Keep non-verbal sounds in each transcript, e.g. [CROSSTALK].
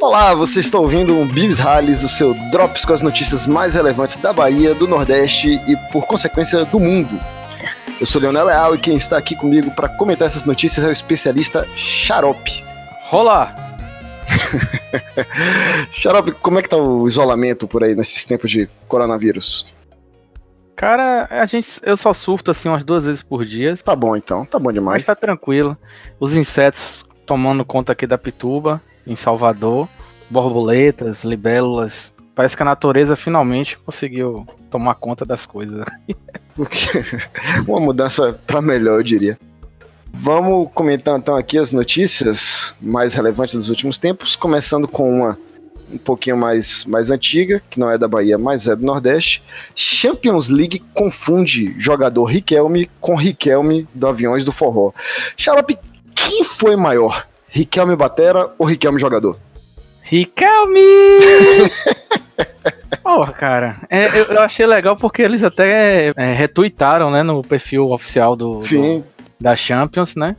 Olá, você está ouvindo um Bibs Rallies, o seu Drops com as notícias mais relevantes da Bahia, do Nordeste e, por consequência, do mundo. Eu sou Leonel Leal e quem está aqui comigo para comentar essas notícias é o especialista Xarope. Rola! [LAUGHS] Xarope, como é que tá o isolamento por aí nesses tempos de coronavírus? Cara, a gente, eu só surto assim umas duas vezes por dia. Tá bom então, tá bom demais. Mas tá tranquilo. Os insetos tomando conta aqui da Pituba, em Salvador. Borboletas, libélulas. Parece que a natureza finalmente conseguiu tomar conta das coisas. Uma mudança para melhor, eu diria. Vamos comentar então aqui as notícias mais relevantes dos últimos tempos, começando com uma um pouquinho mais, mais antiga, que não é da Bahia, mas é do Nordeste. Champions League confunde jogador Riquelme com Riquelme do Aviões do Forró. Xarope, quem foi maior? Riquelme Batera ou Riquelme jogador? Riquelme! [LAUGHS] Porra, cara, é, eu, eu, achei legal porque eles até é, retuitaram, né, no perfil oficial do. Do, da Champions, né?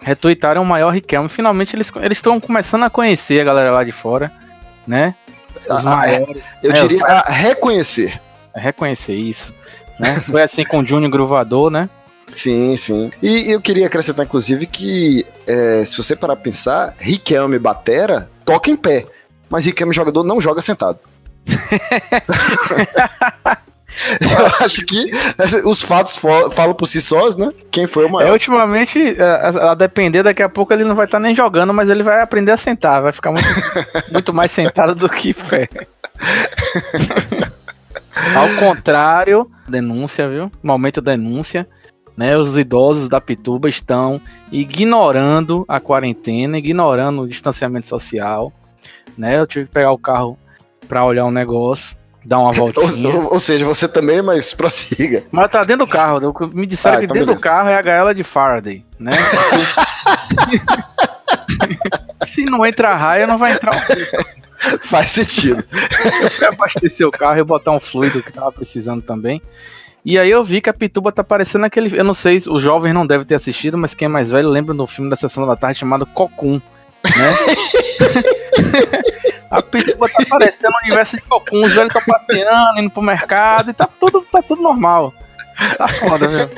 Retuitaram o maior Riquelme. Finalmente eles estão começando a conhecer a galera lá de fora né? Os ah, maiores. Eu é, diria reconhecer. reconhecer isso. Né? Foi assim com o Júnior Gruvador, né? Sim, sim. E eu queria acrescentar, inclusive, que é, se você parar pra pensar, Riquelme Batera toca em pé, mas Riquelme jogador não joga sentado. [LAUGHS] Eu acho que os fatos falam por si sós, né? Quem foi o maior. É, ultimamente, a, a, depender, daqui a pouco ele não vai estar tá nem jogando, mas ele vai aprender a sentar. Vai ficar muito, [LAUGHS] muito mais sentado do que pé. [LAUGHS] Ao contrário, denúncia, viu? Momento denúncia. Né, os idosos da Pituba estão ignorando a quarentena, ignorando o distanciamento social. Né? Eu tive que pegar o carro para olhar um negócio dar uma [LAUGHS] voltinha. ou, ou, seja, você também, mas prossiga. Mas tá dentro do carro. Me disseram ah, que então dentro beleza. do carro é a gaiola de Faraday, né? [LAUGHS] Se não entra raia, não vai entrar um Faz sentido. Eu fui abastecer o carro e botar um fluido que tava precisando também. E aí eu vi que a Pituba tá parecendo aquele. Eu não sei, os jovens não devem ter assistido, mas quem é mais velho lembra do filme da Sessão da Tarde chamado Cocum, né? [LAUGHS] A Pituba tá aparecendo no universo de Cocum, os velhos estão passeando, indo pro mercado e tá tudo, tá tudo normal. Tá foda, viu?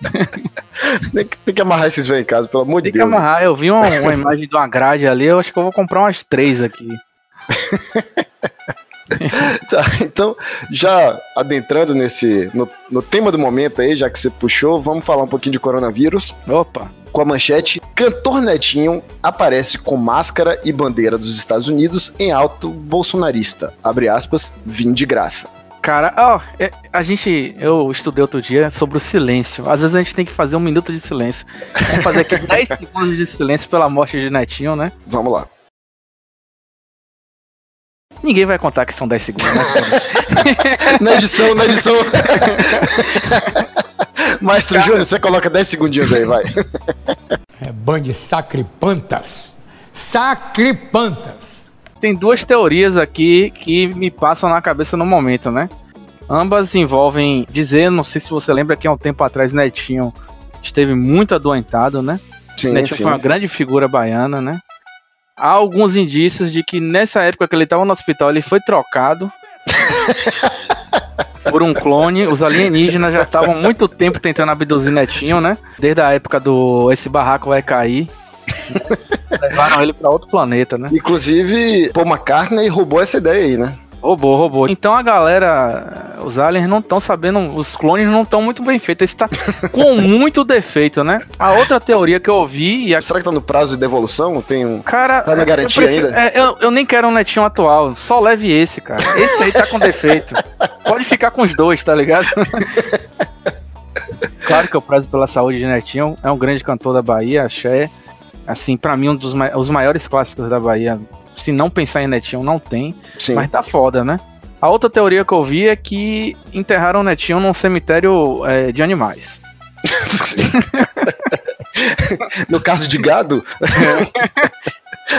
[LAUGHS] tem, que, tem que amarrar esses velhos em casa, pelo amor de Deus. Tem que amarrar, eu vi uma, uma, imagem de uma grade ali, eu acho que eu vou comprar umas três aqui. [LAUGHS] [LAUGHS] tá, então, já adentrando nesse no, no tema do momento aí, já que você puxou, vamos falar um pouquinho de coronavírus. Opa! com a manchete: Cantor Netinho aparece com máscara e bandeira dos Estados Unidos em alto bolsonarista. Abre aspas, vim de graça. Cara, ó, é, a gente. Eu estudei outro dia sobre o silêncio. Às vezes a gente tem que fazer um minuto de silêncio. Vamos fazer aqui [LAUGHS] 10 segundos de silêncio pela morte de Netinho, né? Vamos lá. Ninguém vai contar que são 10 segundos, né? [LAUGHS] na edição, na edição. [LAUGHS] Maestro Júnior, você coloca 10 segundinhos aí, vai. É band de sacripantas. Sacripantas. Tem duas teorias aqui que me passam na cabeça no momento, né? Ambas envolvem dizer, não sei se você lembra que há um tempo atrás Netinho esteve muito adoentado, né? Sim, Netinho sim. foi uma grande figura baiana, né? Há alguns indícios de que nessa época que ele estava no hospital ele foi trocado [LAUGHS] por um clone. Os alienígenas já estavam muito tempo tentando abduzir Netinho, né? Desde a época do Esse Barraco Vai Cair. [LAUGHS] Levaram ele para outro planeta, né? Inclusive, Paul McCartney roubou essa ideia aí, né? Roubou, roubou. Então a galera, os aliens não estão sabendo, os clones não estão muito bem feitos. Esse tá [LAUGHS] com muito defeito, né? A outra teoria que eu ouvi. A... Será que tá no prazo de devolução? Tem um. Cara. Tá na garantia eu prefiro, ainda? É, eu, eu nem quero um netinho atual. Só leve esse, cara. Esse aí tá com defeito. Pode ficar com os dois, tá ligado? [LAUGHS] claro que eu prezo pela saúde de Netinho. É um grande cantor da Bahia, axé. Assim, para mim, um dos ma os maiores clássicos da Bahia se não pensar em Netinho, não tem. Sim. Mas tá foda, né? A outra teoria que eu vi é que enterraram o Netinho num cemitério é, de animais. [LAUGHS] no caso de gado?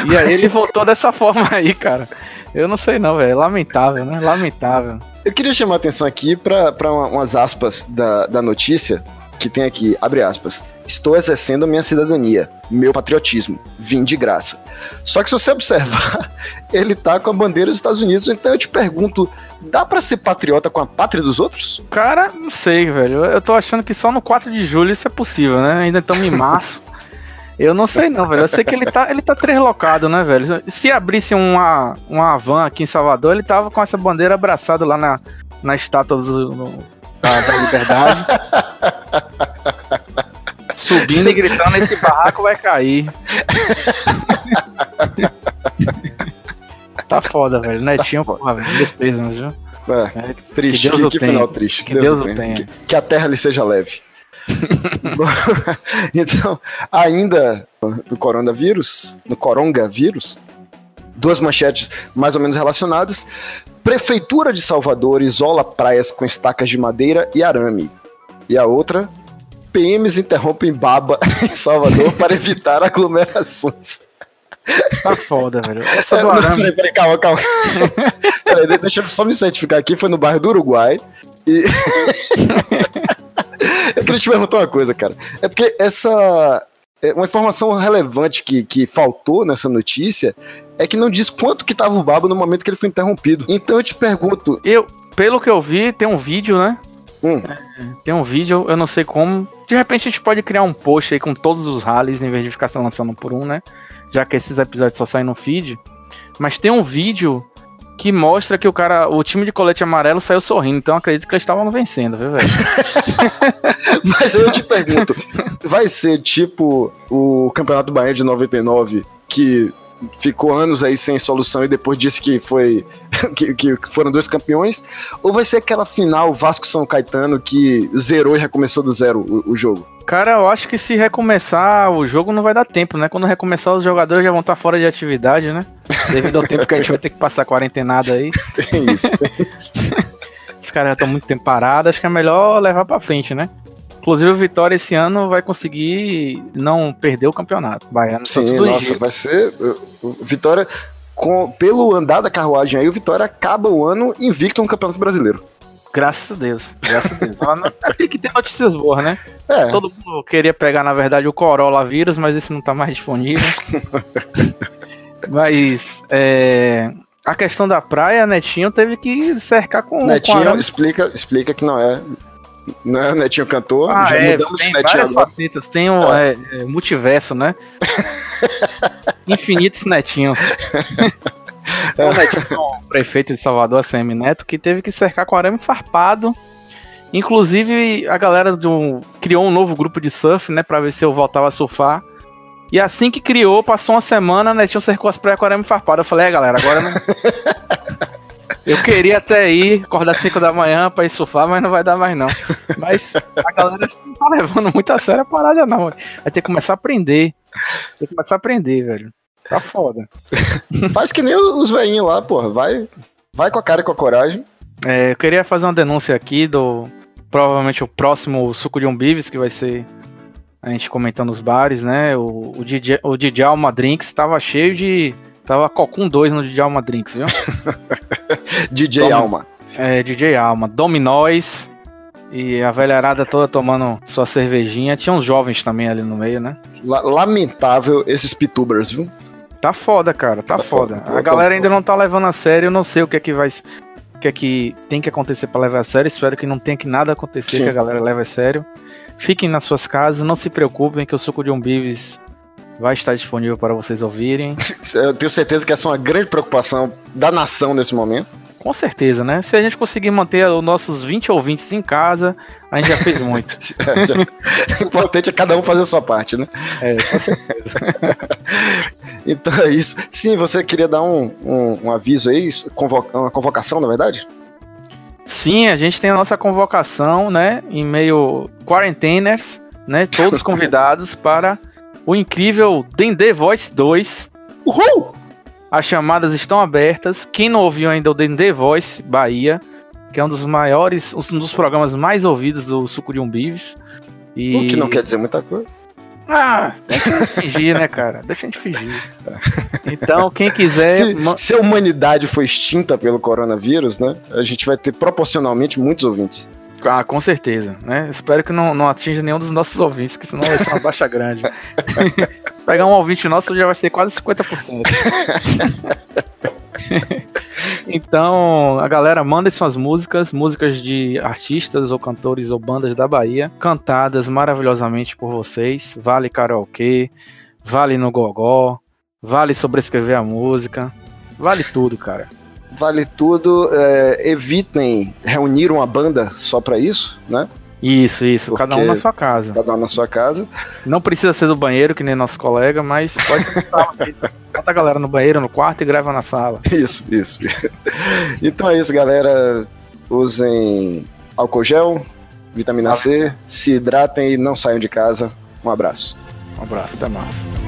e aí ele voltou dessa forma aí, cara. Eu não sei não, velho. Lamentável, né? Lamentável. Eu queria chamar a atenção aqui para umas aspas da, da notícia que tem aqui, abre aspas, estou exercendo a minha cidadania, meu patriotismo, vim de graça. Só que se você observar, [LAUGHS] ele tá com a bandeira dos Estados Unidos, então eu te pergunto, dá para ser patriota com a pátria dos outros? Cara, não sei, velho. Eu tô achando que só no 4 de julho isso é possível, né? Ainda estamos em março. [LAUGHS] Eu não sei não, velho. Eu sei que ele tá, ele tá treslocado, né, velho? Se abrisse uma, uma van aqui em Salvador, ele tava com essa bandeira abraçada lá na, na estátua do, no, da, da liberdade. Subindo e gritando, esse barraco vai cair. tá foda, velho. Netinho, tá porra, velho. Despesa, viu? É, é, triste, que, que, que final triste. Que Deus, Deus o tenha. tenha. Que, que a terra lhe seja leve. [LAUGHS] então, ainda do coronavírus, no coronavírus, duas manchetes mais ou menos relacionadas. Prefeitura de Salvador isola praias com estacas de madeira e arame. E a outra, PMs interrompem baba [LAUGHS] em Salvador para evitar aglomerações. Tá foda, velho. Essa é, do arame... Peraí, peraí, calma, calma. [LAUGHS] peraí, deixa eu só me certificar aqui. Foi no bairro do Uruguai. E... [LAUGHS] eu queria te perguntar uma coisa, cara. É porque essa. É uma informação relevante que, que faltou nessa notícia é que não diz quanto que tava o babo no momento que ele foi interrompido. Então eu te pergunto. Eu, pelo que eu vi, tem um vídeo, né? Hum. É, tem um vídeo, eu não sei como. De repente a gente pode criar um post aí com todos os rallies em vez de ficar se lançando por um, né? Já que esses episódios só saem no feed. Mas tem um vídeo que mostra que o cara, o time de colete amarelo saiu sorrindo, então acredito que eles estavam vencendo, viu, velho? [LAUGHS] Mas aí eu te pergunto, vai ser tipo o Campeonato Bahia de 99, que ficou anos aí sem solução e depois disse que foi [LAUGHS] que, que, foram dois campeões, ou vai ser aquela final Vasco São Caetano que zerou e recomeçou do zero o, o, jogo? Cara, eu acho que se recomeçar o jogo não vai dar tempo, né? Quando recomeçar os jogadores já vão estar fora de atividade, né? Devido ao tempo que a gente vai ter que passar quarentenada aí. [LAUGHS] Tem isso, tem isso. Os caras já estão muito tempo parados, acho que é melhor levar para frente, né? Inclusive o Vitória esse ano vai conseguir não perder o campeonato. Baiano Sim, nossa, vai ser. Vitória, com, pelo andar da carruagem aí, o Vitória acaba o ano invicto no Campeonato Brasileiro. Graças a Deus. Graças a Deus. Tem que ter notícias boas, né? É. Todo mundo queria pegar, na verdade, o Corolla vírus, mas esse não tá mais disponível. [LAUGHS] mas é, a questão da praia, Netinho teve que cercar com. Netinho com explica, explica que não é. É o Netinho cantor, ah, já é, mudamos tem várias agora. facetas, tem um é. É, multiverso, né? [LAUGHS] Infinitos netinhos. o Netinho, o prefeito de Salvador, ACM Neto, que teve que cercar com arame farpado. Inclusive, a galera do criou um novo grupo de surf, né, pra ver se eu voltava a surfar. E assim que criou, passou uma semana, Netinho cercou as praias com arame farpado. Eu falei, é, galera, agora não. [LAUGHS] Eu queria até ir, acordar 5 da manhã pra ir surfar, mas não vai dar mais não. Mas a galera não tá levando muito a sério a parada, não. Vai ter que começar a aprender. Tem que começar a aprender, velho. Tá foda. [LAUGHS] Faz que nem os velhinhos lá, porra. Vai, vai com a cara e com a coragem. É, eu queria fazer uma denúncia aqui do. Provavelmente o próximo suco de um Bives, que vai ser a gente comentando os bares, né? O, o, DJ, o DJ Alma Drinks tava cheio de Tava Cocum 2 no DJ Alma Drinks, viu? [LAUGHS] DJ Dom... Alma. É, DJ Alma. Dominóis. E a velharada toda tomando sua cervejinha. Tinha uns jovens também ali no meio, né? Lamentável esses pitubers, viu? Tá foda, cara, tá, tá foda. foda. A galera ainda não tá levando a sério, eu não sei o que é que vai. O que é que tem que acontecer para levar a sério. Espero que não tenha que nada acontecer, Sim. que a galera leve a sério. Fiquem nas suas casas, não se preocupem que o suco de um vai estar disponível para vocês ouvirem. [LAUGHS] Eu tenho certeza que essa é uma grande preocupação da nação nesse momento. Com certeza, né? Se a gente conseguir manter os nossos 20 ouvintes em casa, a gente já fez muito. [LAUGHS] é, já... O importante é cada um fazer a sua parte, né? É, com certeza. [LAUGHS] então é isso. Sim, você queria dar um, um, um aviso aí, uma convocação, na verdade? Sim, a gente tem a nossa convocação, né? Em meio quarenteners, né? Todos [LAUGHS] convidados para o incrível Dendê Voice 2. Uhul! As chamadas estão abertas. Quem não ouviu ainda o Dendê Voice Bahia, que é um dos maiores, um dos programas mais ouvidos do Suco de Umbives. E... O que não quer dizer muita coisa. Ah, deixa a gente fingir, né, cara? Deixa a gente fingir. Então, quem quiser. Se, se, a humanidade foi extinta pelo coronavírus, né? A gente vai ter proporcionalmente muitos ouvintes. Ah, com certeza, né? Espero que não, não atinja nenhum dos nossos ouvintes, que senão vai ser uma baixa grande. [LAUGHS] Pegar um ouvinte nosso já vai ser quase 50%. [LAUGHS] então, a galera manda suas músicas, músicas de artistas ou cantores ou bandas da Bahia, cantadas maravilhosamente por vocês. Vale karaokê, vale no gogó, vale sobrescrever a música, vale tudo, cara. Vale tudo. É, evitem reunir uma banda só para isso, né? Isso, isso. Porque cada um na sua casa. Cada um na sua casa. Não precisa ser do banheiro, que nem nosso colega, mas pode bota [LAUGHS] a galera no banheiro, no quarto e grava na sala. Isso, isso. [LAUGHS] Então é isso, galera. Usem álcool gel, vitamina C, se hidratem e não saiam de casa. Um abraço. Um abraço, até mais.